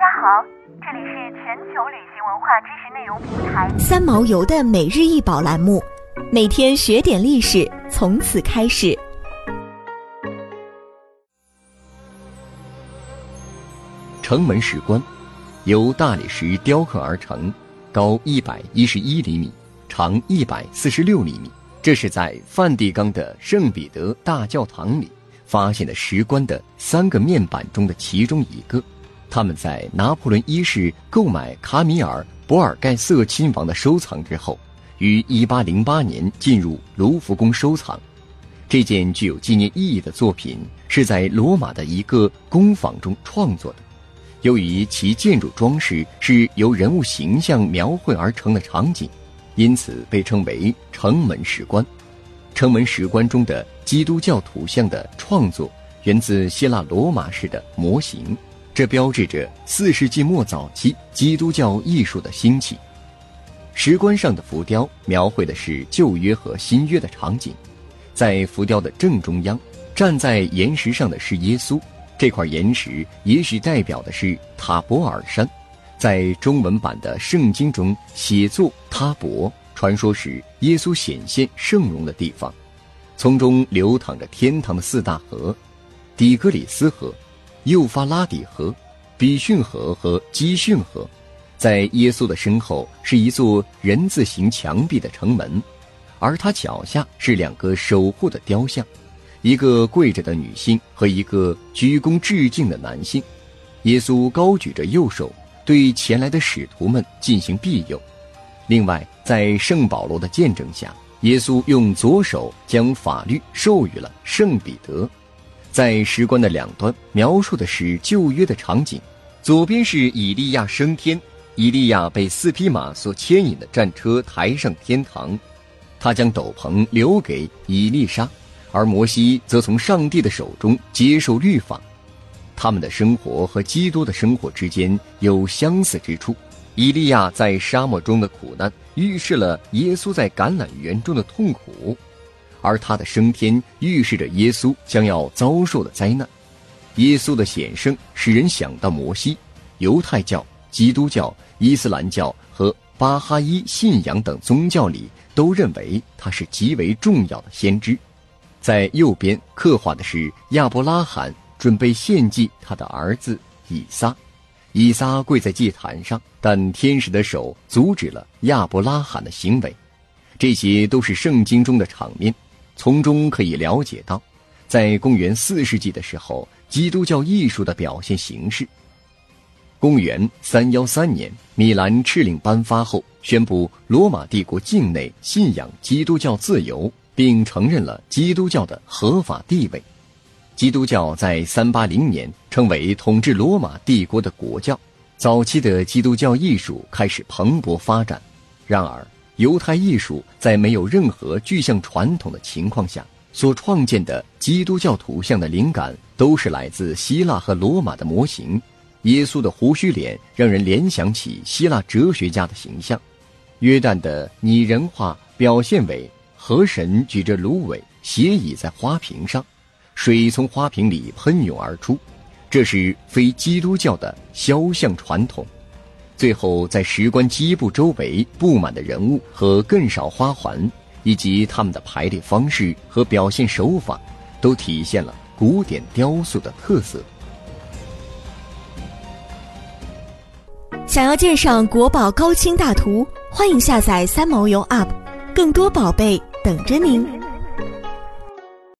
家好，这里是全球旅行文化知识内容平台三毛游的每日一宝栏目，每天学点历史，从此开始。城门石棺由大理石雕刻而成，高一百一十一厘米，长一百四十六厘米。这是在梵蒂冈的圣彼得大教堂里发现的石棺的三个面板中的其中一个。他们在拿破仑一世购买卡米尔·博尔盖瑟亲王的收藏之后，于1808年进入卢浮宫收藏。这件具有纪念意义的作品是在罗马的一个工坊中创作的。由于其建筑装饰是由人物形象描绘而成的场景，因此被称为城门石棺。城门石棺中的基督教图像的创作源自希腊罗马式的模型。这标志着四世纪末早期基督教艺术的兴起。石棺上的浮雕描绘的是旧约和新约的场景，在浮雕的正中央，站在岩石上的是耶稣。这块岩石也许代表的是塔博尔山，在中文版的圣经中写作塔博，传说是耶稣显现圣容的地方。从中流淌着天堂的四大河：底格里斯河。幼发拉底河、比逊河和基逊河，在耶稣的身后是一座人字形墙壁的城门，而他脚下是两个守护的雕像，一个跪着的女性和一个鞠躬致敬的男性。耶稣高举着右手，对前来的使徒们进行庇佑。另外，在圣保罗的见证下，耶稣用左手将法律授予了圣彼得。在石棺的两端描述的是旧约的场景，左边是以利亚升天，以利亚被四匹马所牵引的战车抬上天堂，他将斗篷留给以利沙，而摩西则从上帝的手中接受律法。他们的生活和基督的生活之间有相似之处。以利亚在沙漠中的苦难，预示了耶稣在橄榄园中的痛苦。而他的升天预示着耶稣将要遭受的灾难。耶稣的显圣使人想到摩西。犹太教、基督教、伊斯兰教和巴哈伊信仰等宗教里都认为他是极为重要的先知。在右边刻画的是亚伯拉罕准备献祭他的儿子以撒，以撒跪在祭坛上，但天使的手阻止了亚伯拉罕的行为。这些都是圣经中的场面。从中可以了解到，在公元四世纪的时候，基督教艺术的表现形式。公元三幺三年，米兰敕令颁发后，宣布罗马帝国境内信仰基督教自由，并承认了基督教的合法地位。基督教在三八零年成为统治罗马帝国的国教。早期的基督教艺术开始蓬勃发展，然而。犹太艺术在没有任何具象传统的情况下所创建的基督教图像的灵感，都是来自希腊和罗马的模型。耶稣的胡须脸让人联想起希腊哲学家的形象。约旦的拟人化表现为河神举着芦苇斜倚在花瓶上，水从花瓶里喷涌而出，这是非基督教的肖像传统。最后，在石棺基部周围布满的人物和更少花环，以及他们的排列方式和表现手法，都体现了古典雕塑的特色。想要鉴赏国宝高清大图，欢迎下载三毛游 App，更多宝贝等着您。